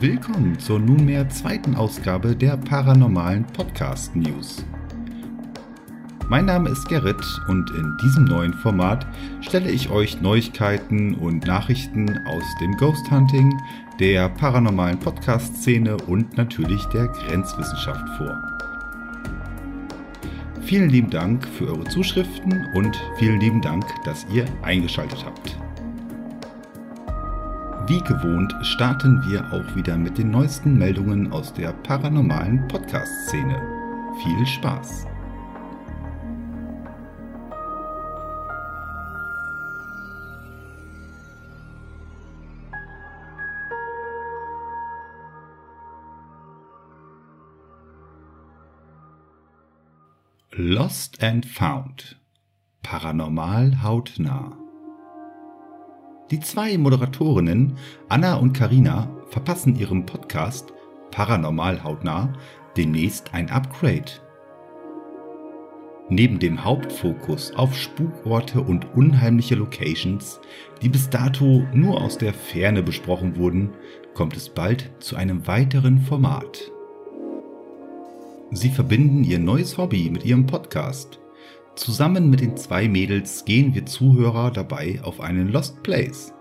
Willkommen zur nunmehr zweiten Ausgabe der Paranormalen Podcast News. Mein Name ist Gerrit und in diesem neuen Format stelle ich euch Neuigkeiten und Nachrichten aus dem Ghost Hunting, der paranormalen Podcast-Szene und natürlich der Grenzwissenschaft vor. Vielen lieben Dank für eure Zuschriften und vielen lieben Dank, dass ihr eingeschaltet habt. Wie gewohnt starten wir auch wieder mit den neuesten Meldungen aus der paranormalen Podcast-Szene. Viel Spaß! Lost and Found Paranormal hautnah die zwei Moderatorinnen Anna und Karina verpassen ihrem Podcast Paranormal hautnah demnächst ein Upgrade. Neben dem Hauptfokus auf Spukorte und unheimliche Locations, die bis dato nur aus der Ferne besprochen wurden, kommt es bald zu einem weiteren Format. Sie verbinden ihr neues Hobby mit ihrem Podcast Zusammen mit den zwei Mädels gehen wir Zuhörer dabei auf einen Lost Place.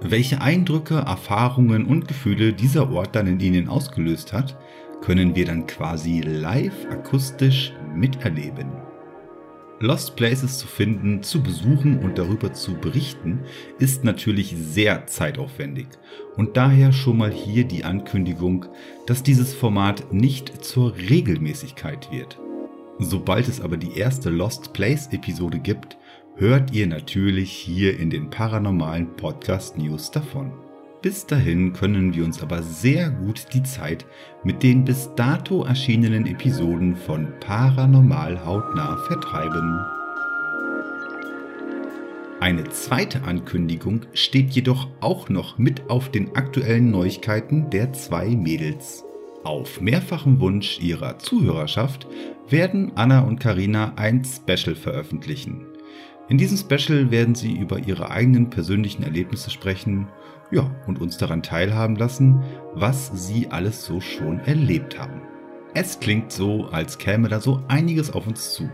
Welche Eindrücke, Erfahrungen und Gefühle dieser Ort dann in ihnen ausgelöst hat, können wir dann quasi live akustisch miterleben. Lost Places zu finden, zu besuchen und darüber zu berichten, ist natürlich sehr zeitaufwendig und daher schon mal hier die Ankündigung, dass dieses Format nicht zur Regelmäßigkeit wird. Sobald es aber die erste Lost Place Episode gibt, hört ihr natürlich hier in den paranormalen Podcast News davon. Bis dahin können wir uns aber sehr gut die Zeit mit den bis dato erschienenen Episoden von Paranormal hautnah vertreiben. Eine zweite Ankündigung steht jedoch auch noch mit auf den aktuellen Neuigkeiten der zwei Mädels. Auf mehrfachen Wunsch ihrer Zuhörerschaft werden Anna und Karina ein Special veröffentlichen. In diesem Special werden sie über ihre eigenen persönlichen Erlebnisse sprechen, ja, und uns daran teilhaben lassen, was sie alles so schon erlebt haben. Es klingt so, als käme da so einiges auf uns zu.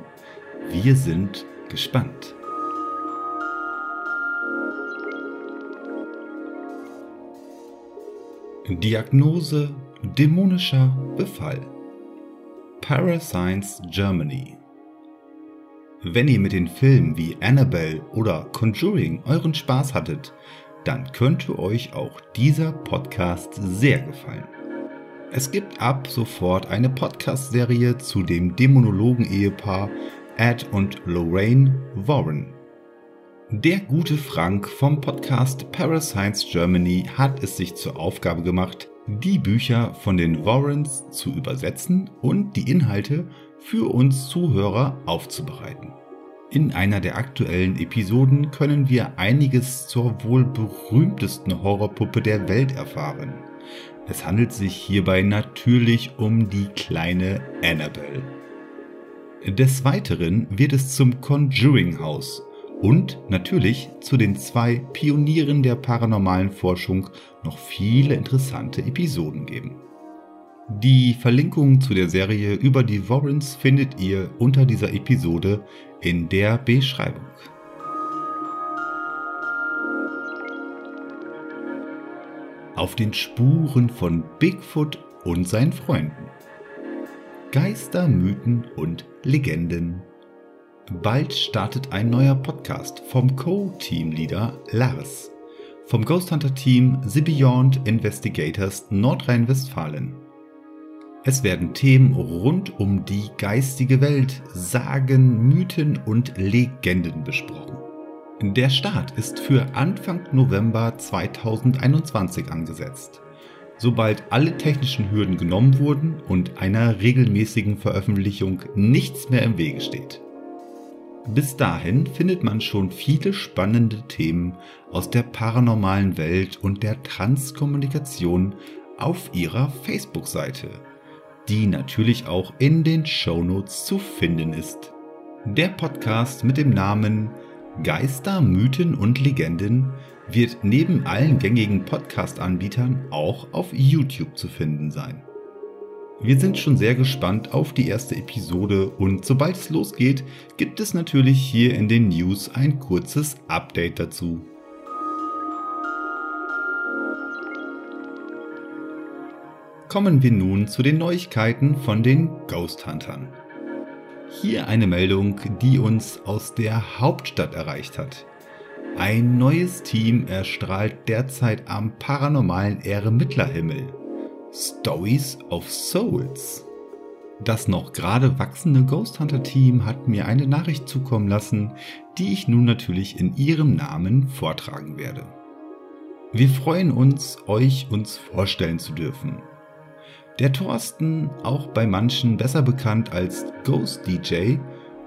Wir sind gespannt. Diagnose Dämonischer Befall Parascience Germany Wenn ihr mit den Filmen wie Annabelle oder Conjuring euren Spaß hattet, dann könnte euch auch dieser Podcast sehr gefallen. Es gibt ab sofort eine Podcast-Serie zu dem Dämonologen-Ehepaar Ed und Lorraine Warren. Der gute Frank vom Podcast Parascience Germany hat es sich zur Aufgabe gemacht, die Bücher von den Warrens zu übersetzen und die Inhalte für uns Zuhörer aufzubereiten. In einer der aktuellen Episoden können wir einiges zur wohl berühmtesten Horrorpuppe der Welt erfahren. Es handelt sich hierbei natürlich um die kleine Annabelle. Des Weiteren wird es zum Conjuring House und natürlich zu den zwei Pionieren der paranormalen Forschung noch viele interessante Episoden geben. Die Verlinkung zu der Serie über die Warrens findet ihr unter dieser Episode in der Beschreibung. Auf den Spuren von Bigfoot und seinen Freunden. Geister, Mythen und Legenden. Bald startet ein neuer Podcast vom Co-Teamleader Lars vom Ghost Hunter Team The Beyond Investigators Nordrhein-Westfalen. Es werden Themen rund um die geistige Welt, Sagen, Mythen und Legenden besprochen. Der Start ist für Anfang November 2021 angesetzt. Sobald alle technischen Hürden genommen wurden und einer regelmäßigen Veröffentlichung nichts mehr im Wege steht. Bis dahin findet man schon viele spannende Themen aus der paranormalen Welt und der Transkommunikation auf ihrer Facebook-Seite, die natürlich auch in den Shownotes zu finden ist. Der Podcast mit dem Namen Geister, Mythen und Legenden wird neben allen gängigen Podcast-Anbietern auch auf YouTube zu finden sein. Wir sind schon sehr gespannt auf die erste Episode und sobald es losgeht, gibt es natürlich hier in den News ein kurzes Update dazu. Kommen wir nun zu den Neuigkeiten von den Ghost Huntern. Hier eine Meldung, die uns aus der Hauptstadt erreicht hat. Ein neues Team erstrahlt derzeit am paranormalen Eremittlerhimmel. Stories of Souls. Das noch gerade wachsende Ghost Hunter Team hat mir eine Nachricht zukommen lassen, die ich nun natürlich in ihrem Namen vortragen werde. Wir freuen uns, euch uns vorstellen zu dürfen. Der Thorsten, auch bei manchen besser bekannt als Ghost DJ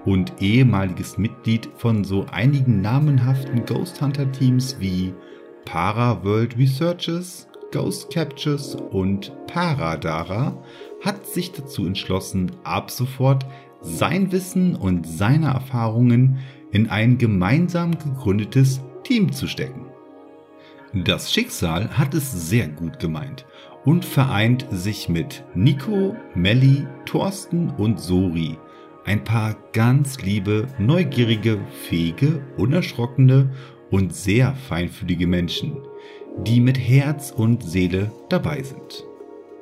und ehemaliges Mitglied von so einigen namenhaften Ghost Hunter Teams wie Para World Researches, Ghost Captures und Paradara hat sich dazu entschlossen, ab sofort sein Wissen und seine Erfahrungen in ein gemeinsam gegründetes Team zu stecken. Das Schicksal hat es sehr gut gemeint und vereint sich mit Nico, Melli, Thorsten und Sori ein paar ganz liebe, neugierige, fähige, unerschrockene und sehr feinfühlige Menschen, die mit Herz und Seele dabei sind.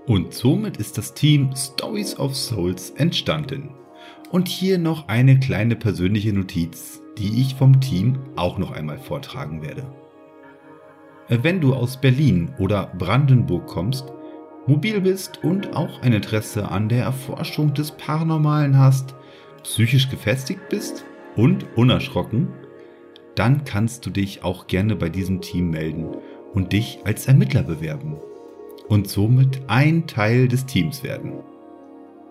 Und somit ist das Team Stories of Souls entstanden. Und hier noch eine kleine persönliche Notiz, die ich vom Team auch noch einmal vortragen werde. Wenn du aus Berlin oder Brandenburg kommst, mobil bist und auch ein Interesse an der Erforschung des Paranormalen hast, psychisch gefestigt bist und unerschrocken, dann kannst du dich auch gerne bei diesem Team melden und dich als Ermittler bewerben und somit ein Teil des Teams werden.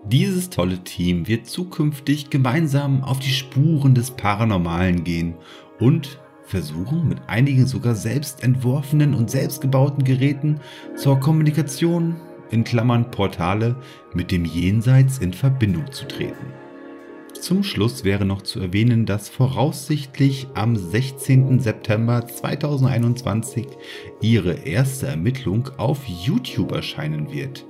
Dieses tolle Team wird zukünftig gemeinsam auf die Spuren des Paranormalen gehen und versuchen mit einigen sogar selbst entworfenen und selbstgebauten Geräten zur Kommunikation in Klammern Portale mit dem Jenseits in Verbindung zu treten. Zum Schluss wäre noch zu erwähnen, dass voraussichtlich am 16. September 2021 ihre erste Ermittlung auf YouTube erscheinen wird.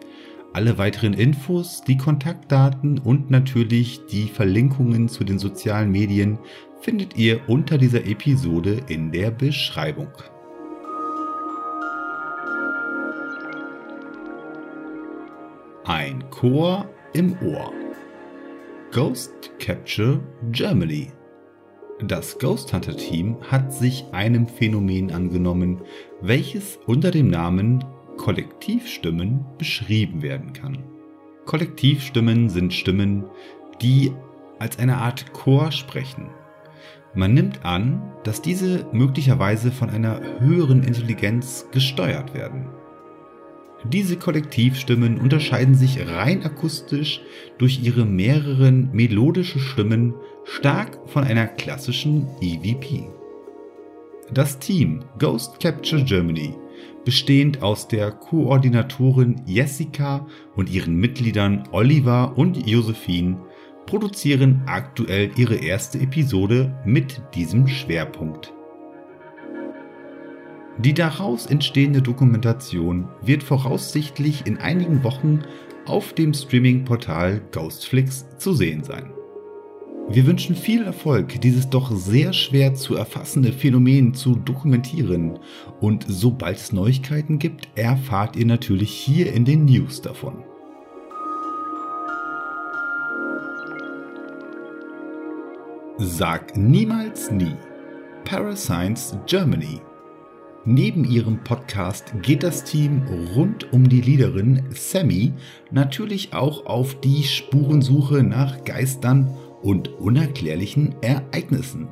Alle weiteren Infos, die Kontaktdaten und natürlich die Verlinkungen zu den sozialen Medien findet ihr unter dieser Episode in der Beschreibung. Ein Chor im Ohr. Ghost Capture Germany. Das Ghost Hunter Team hat sich einem Phänomen angenommen, welches unter dem Namen Kollektivstimmen beschrieben werden kann. Kollektivstimmen sind Stimmen, die als eine Art Chor sprechen. Man nimmt an, dass diese möglicherweise von einer höheren Intelligenz gesteuert werden. Diese Kollektivstimmen unterscheiden sich rein akustisch durch ihre mehreren melodischen Stimmen stark von einer klassischen EVP. Das Team Ghost Capture Germany, bestehend aus der Koordinatorin Jessica und ihren Mitgliedern Oliver und Josephine, produzieren aktuell ihre erste Episode mit diesem Schwerpunkt. Die daraus entstehende Dokumentation wird voraussichtlich in einigen Wochen auf dem Streaming-Portal Ghostflix zu sehen sein. Wir wünschen viel Erfolg, dieses doch sehr schwer zu erfassende Phänomen zu dokumentieren und sobald es Neuigkeiten gibt, erfahrt ihr natürlich hier in den News davon. Sag niemals nie. Parascience Germany Neben ihrem Podcast geht das Team rund um die Leaderin Sammy natürlich auch auf die Spurensuche nach Geistern und unerklärlichen Ereignissen.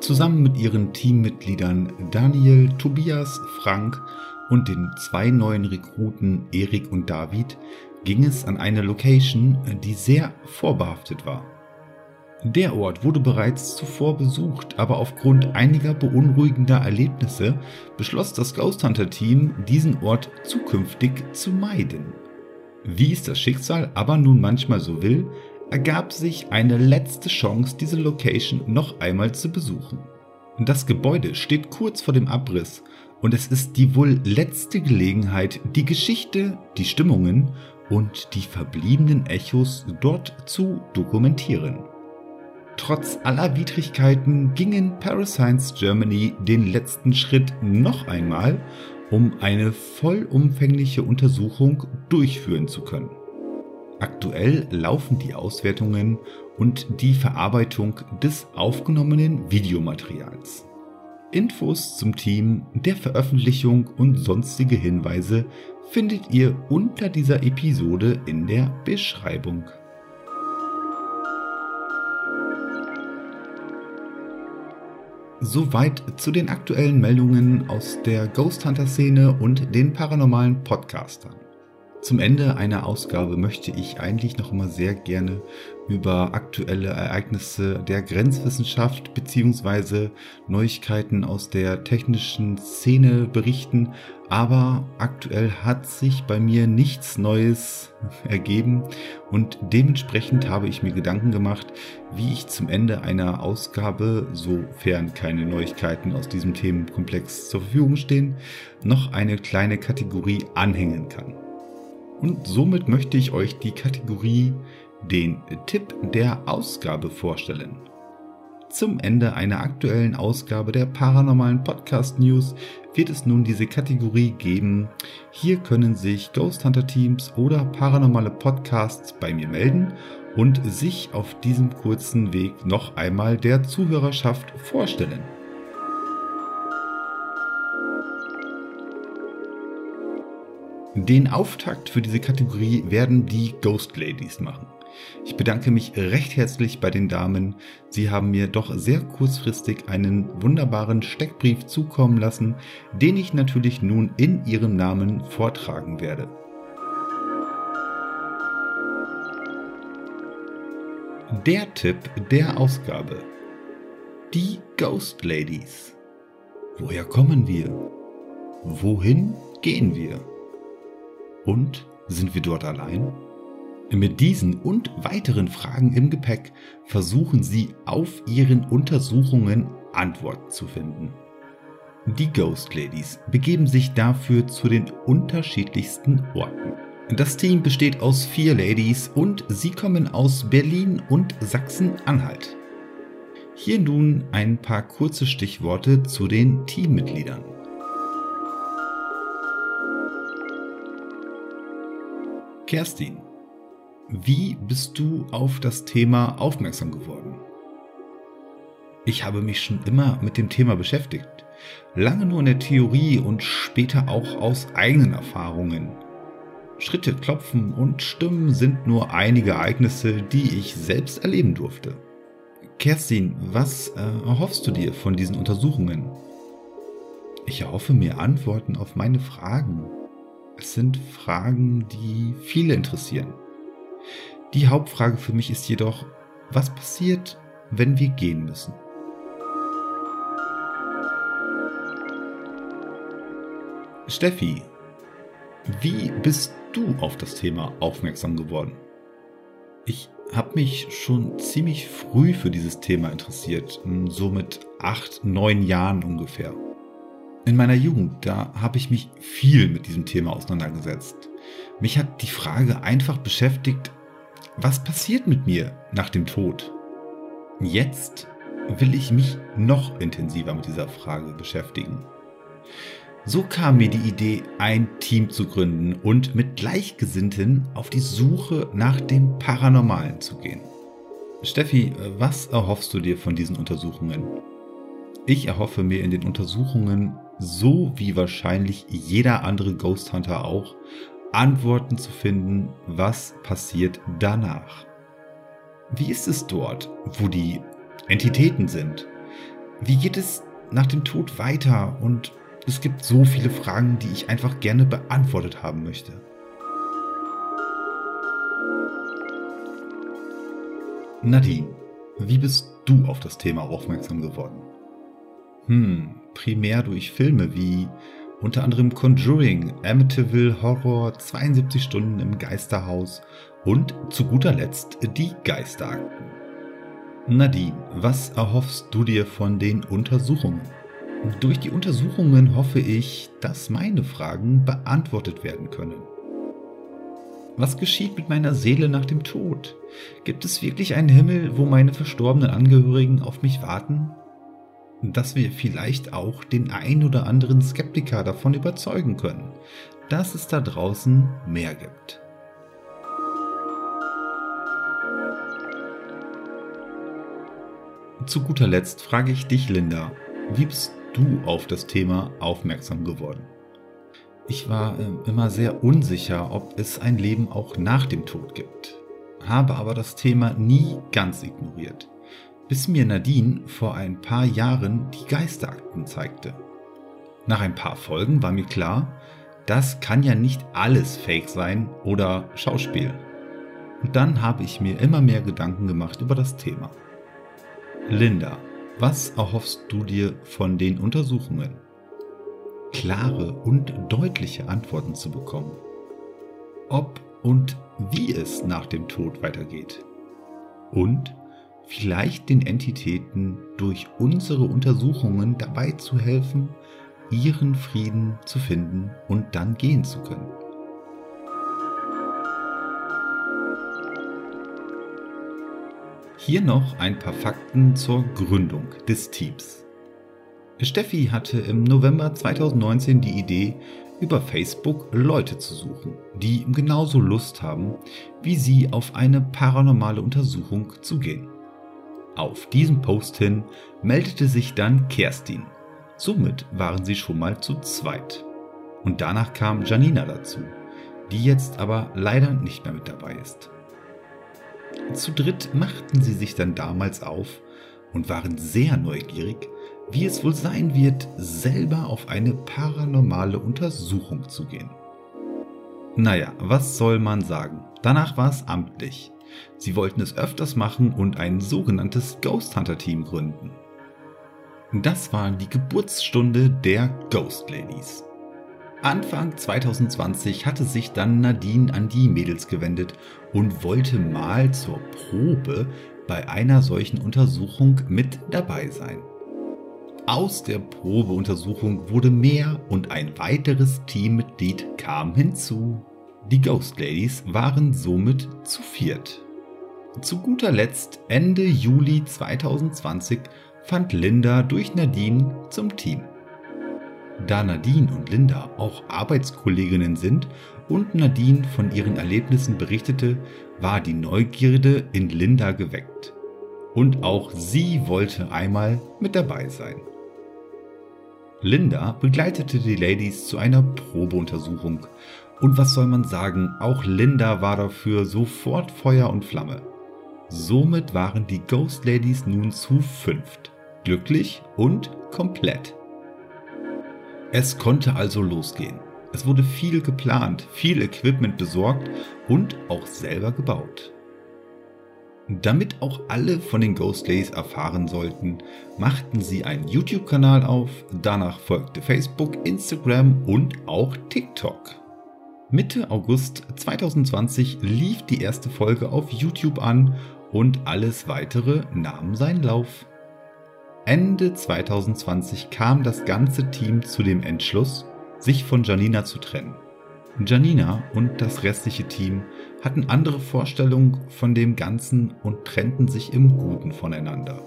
Zusammen mit ihren Teammitgliedern Daniel, Tobias, Frank und den zwei neuen Rekruten Erik und David ging es an eine Location, die sehr vorbehaftet war. Der Ort wurde bereits zuvor besucht, aber aufgrund einiger beunruhigender Erlebnisse beschloss das Ghost Hunter Team, diesen Ort zukünftig zu meiden. Wie es das Schicksal aber nun manchmal so will, ergab sich eine letzte Chance, diese Location noch einmal zu besuchen. Das Gebäude steht kurz vor dem Abriss und es ist die wohl letzte Gelegenheit, die Geschichte, die Stimmungen und die verbliebenen Echos dort zu dokumentieren. Trotz aller Widrigkeiten gingen Parascience Germany den letzten Schritt noch einmal, um eine vollumfängliche Untersuchung durchführen zu können. Aktuell laufen die Auswertungen und die Verarbeitung des aufgenommenen Videomaterials. Infos zum Team, der Veröffentlichung und sonstige Hinweise findet ihr unter dieser Episode in der Beschreibung. Soweit zu den aktuellen Meldungen aus der Ghost Hunter Szene und den paranormalen Podcastern. Zum Ende einer Ausgabe möchte ich eigentlich noch immer sehr gerne über aktuelle Ereignisse der Grenzwissenschaft bzw. Neuigkeiten aus der technischen Szene berichten, aber aktuell hat sich bei mir nichts Neues ergeben und dementsprechend habe ich mir Gedanken gemacht, wie ich zum Ende einer Ausgabe, sofern keine Neuigkeiten aus diesem Themenkomplex zur Verfügung stehen, noch eine kleine Kategorie anhängen kann. Und somit möchte ich euch die Kategorie den Tipp der Ausgabe vorstellen. Zum Ende einer aktuellen Ausgabe der paranormalen Podcast News wird es nun diese Kategorie geben. Hier können sich Ghost Hunter Teams oder paranormale Podcasts bei mir melden und sich auf diesem kurzen Weg noch einmal der Zuhörerschaft vorstellen. Den Auftakt für diese Kategorie werden die Ghost Ladies machen. Ich bedanke mich recht herzlich bei den Damen. Sie haben mir doch sehr kurzfristig einen wunderbaren Steckbrief zukommen lassen, den ich natürlich nun in ihrem Namen vortragen werde. Der Tipp der Ausgabe. Die Ghost Ladies. Woher kommen wir? Wohin gehen wir? Und sind wir dort allein? Mit diesen und weiteren Fragen im Gepäck versuchen Sie auf Ihren Untersuchungen Antworten zu finden. Die Ghost Ladies begeben sich dafür zu den unterschiedlichsten Orten. Das Team besteht aus vier Ladies und sie kommen aus Berlin und Sachsen-Anhalt. Hier nun ein paar kurze Stichworte zu den Teammitgliedern. Kerstin, wie bist du auf das Thema aufmerksam geworden? Ich habe mich schon immer mit dem Thema beschäftigt, lange nur in der Theorie und später auch aus eigenen Erfahrungen. Schritte, Klopfen und Stimmen sind nur einige Ereignisse, die ich selbst erleben durfte. Kerstin, was äh, erhoffst du dir von diesen Untersuchungen? Ich erhoffe mir Antworten auf meine Fragen. Es sind Fragen, die viele interessieren. Die Hauptfrage für mich ist jedoch, was passiert, wenn wir gehen müssen? Steffi, wie bist du auf das Thema aufmerksam geworden? Ich habe mich schon ziemlich früh für dieses Thema interessiert, so mit acht, neun Jahren ungefähr. In meiner Jugend, da habe ich mich viel mit diesem Thema auseinandergesetzt. Mich hat die Frage einfach beschäftigt, was passiert mit mir nach dem Tod? Jetzt will ich mich noch intensiver mit dieser Frage beschäftigen. So kam mir die Idee, ein Team zu gründen und mit Gleichgesinnten auf die Suche nach dem Paranormalen zu gehen. Steffi, was erhoffst du dir von diesen Untersuchungen? Ich erhoffe mir in den Untersuchungen so wie wahrscheinlich jeder andere Ghost Hunter auch, Antworten zu finden, was passiert danach. Wie ist es dort, wo die Entitäten sind? Wie geht es nach dem Tod weiter? Und es gibt so viele Fragen, die ich einfach gerne beantwortet haben möchte. Nadine, wie bist du auf das Thema aufmerksam geworden? Hm, primär durch Filme wie unter anderem Conjuring, Amityville Horror, 72 Stunden im Geisterhaus und zu guter Letzt die Geisterakten. Nadine, was erhoffst du dir von den Untersuchungen? Durch die Untersuchungen hoffe ich, dass meine Fragen beantwortet werden können. Was geschieht mit meiner Seele nach dem Tod? Gibt es wirklich einen Himmel, wo meine verstorbenen Angehörigen auf mich warten? Dass wir vielleicht auch den ein oder anderen Skeptiker davon überzeugen können, dass es da draußen mehr gibt. Zu guter Letzt frage ich dich, Linda, wie bist du auf das Thema aufmerksam geworden? Ich war äh, immer sehr unsicher, ob es ein Leben auch nach dem Tod gibt, habe aber das Thema nie ganz ignoriert, bis mir Nadine vor ein paar Jahren die Geisterakten zeigte. Nach ein paar Folgen war mir klar, das kann ja nicht alles Fake sein oder Schauspiel. Und dann habe ich mir immer mehr Gedanken gemacht über das Thema. Linda, was erhoffst du dir von den Untersuchungen? Klare und deutliche Antworten zu bekommen. Ob und wie es nach dem Tod weitergeht. Und vielleicht den Entitäten durch unsere Untersuchungen dabei zu helfen, ihren Frieden zu finden und dann gehen zu können. Hier noch ein paar Fakten zur Gründung des Teams. Steffi hatte im November 2019 die Idee, über Facebook Leute zu suchen, die genauso Lust haben, wie sie auf eine paranormale Untersuchung zu gehen. Auf diesem Post hin meldete sich dann Kerstin. Somit waren sie schon mal zu zweit. Und danach kam Janina dazu, die jetzt aber leider nicht mehr mit dabei ist. Zu dritt machten sie sich dann damals auf und waren sehr neugierig, wie es wohl sein wird, selber auf eine paranormale Untersuchung zu gehen. Naja, was soll man sagen? Danach war es amtlich. Sie wollten es öfters machen und ein sogenanntes Ghost Hunter Team gründen. Das war die Geburtsstunde der Ghost Ladies. Anfang 2020 hatte sich dann Nadine an die Mädels gewendet und wollte mal zur Probe bei einer solchen Untersuchung mit dabei sein. Aus der Probeuntersuchung wurde mehr und ein weiteres Teammitglied kam hinzu. Die Ghost Ladies waren somit zu viert. Zu guter Letzt Ende Juli 2020 fand Linda durch Nadine zum Team. Da Nadine und Linda auch Arbeitskolleginnen sind und Nadine von ihren Erlebnissen berichtete, war die Neugierde in Linda geweckt. Und auch sie wollte einmal mit dabei sein. Linda begleitete die Ladies zu einer Probeuntersuchung. Und was soll man sagen, auch Linda war dafür sofort Feuer und Flamme. Somit waren die Ghost Ladies nun zu fünft. Glücklich und komplett. Es konnte also losgehen. Es wurde viel geplant, viel Equipment besorgt und auch selber gebaut. Damit auch alle von den Ghost Days erfahren sollten, machten sie einen YouTube-Kanal auf, danach folgte Facebook, Instagram und auch TikTok. Mitte August 2020 lief die erste Folge auf YouTube an und alles weitere nahm seinen Lauf. Ende 2020 kam das ganze Team zu dem Entschluss, sich von Janina zu trennen. Janina und das restliche Team hatten andere Vorstellungen von dem Ganzen und trennten sich im Guten voneinander.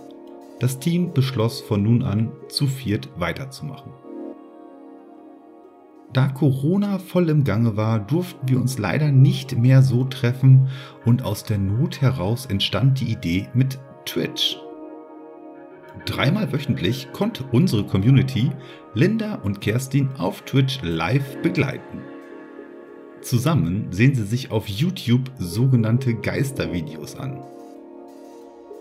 Das Team beschloss von nun an zu viert weiterzumachen. Da Corona voll im Gange war, durften wir uns leider nicht mehr so treffen und aus der Not heraus entstand die Idee mit Twitch. Dreimal wöchentlich konnte unsere Community Linda und Kerstin auf Twitch live begleiten. Zusammen sehen sie sich auf YouTube sogenannte Geistervideos an.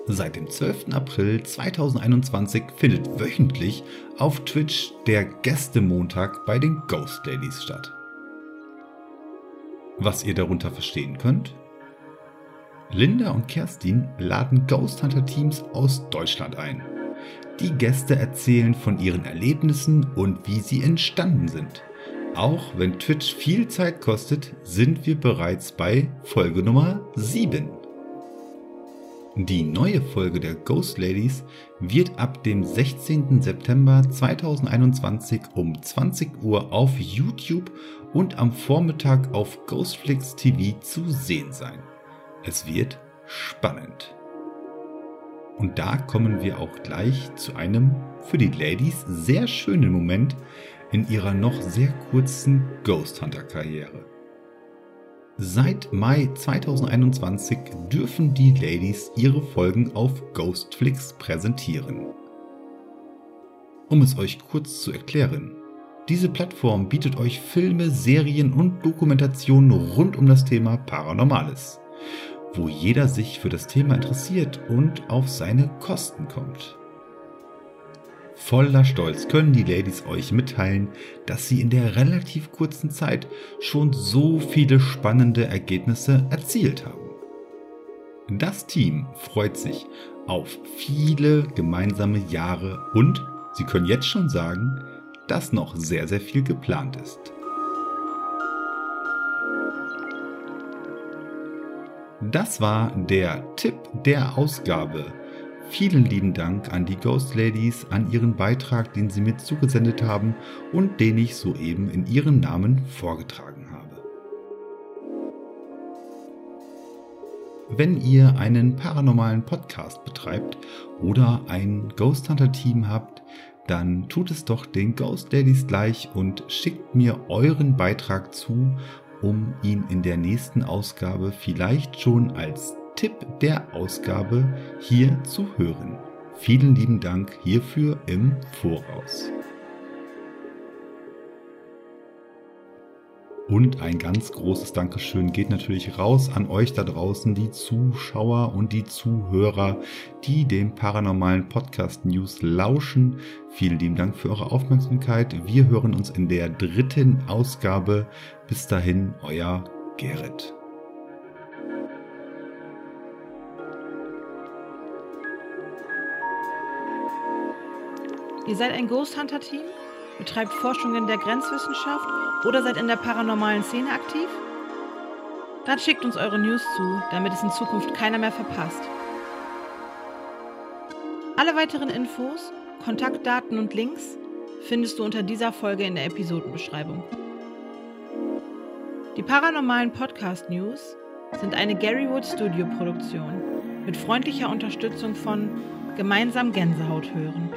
Seit dem 12. April 2021 findet wöchentlich auf Twitch der Gästemontag bei den Ghost Ladies statt. Was ihr darunter verstehen könnt? Linda und Kerstin laden Ghost Hunter Teams aus Deutschland ein. Die Gäste erzählen von ihren Erlebnissen und wie sie entstanden sind. Auch wenn Twitch viel Zeit kostet, sind wir bereits bei Folge Nummer 7. Die neue Folge der Ghost Ladies wird ab dem 16. September 2021 um 20 Uhr auf YouTube und am Vormittag auf Ghostflix TV zu sehen sein. Es wird spannend. Und da kommen wir auch gleich zu einem für die Ladies sehr schönen Moment in ihrer noch sehr kurzen Ghost Hunter Karriere. Seit Mai 2021 dürfen die Ladies ihre Folgen auf Ghostflix präsentieren. Um es euch kurz zu erklären, diese Plattform bietet euch Filme, Serien und Dokumentationen rund um das Thema Paranormales, wo jeder sich für das Thema interessiert und auf seine Kosten kommt. Voller Stolz können die Ladies euch mitteilen, dass sie in der relativ kurzen Zeit schon so viele spannende Ergebnisse erzielt haben. Das Team freut sich auf viele gemeinsame Jahre und sie können jetzt schon sagen, dass noch sehr, sehr viel geplant ist. Das war der Tipp der Ausgabe Vielen lieben Dank an die Ghost Ladies, an ihren Beitrag, den sie mir zugesendet haben und den ich soeben in ihren Namen vorgetragen habe. Wenn ihr einen paranormalen Podcast betreibt oder ein Ghost Hunter Team habt, dann tut es doch den Ghost Ladies gleich und schickt mir euren Beitrag zu, um ihn in der nächsten Ausgabe vielleicht schon als Tipp der Ausgabe hier zu hören. Vielen lieben Dank hierfür im Voraus. Und ein ganz großes Dankeschön geht natürlich raus an euch da draußen, die Zuschauer und die Zuhörer, die dem paranormalen Podcast News lauschen. Vielen lieben Dank für eure Aufmerksamkeit. Wir hören uns in der dritten Ausgabe. Bis dahin, euer Gerrit. Ihr seid ein Ghost Hunter Team, betreibt Forschungen der Grenzwissenschaft oder seid in der paranormalen Szene aktiv? Dann schickt uns eure News zu, damit es in Zukunft keiner mehr verpasst. Alle weiteren Infos, Kontaktdaten und Links findest du unter dieser Folge in der Episodenbeschreibung. Die paranormalen Podcast News sind eine Garywood Studio Produktion mit freundlicher Unterstützung von Gemeinsam Gänsehaut hören.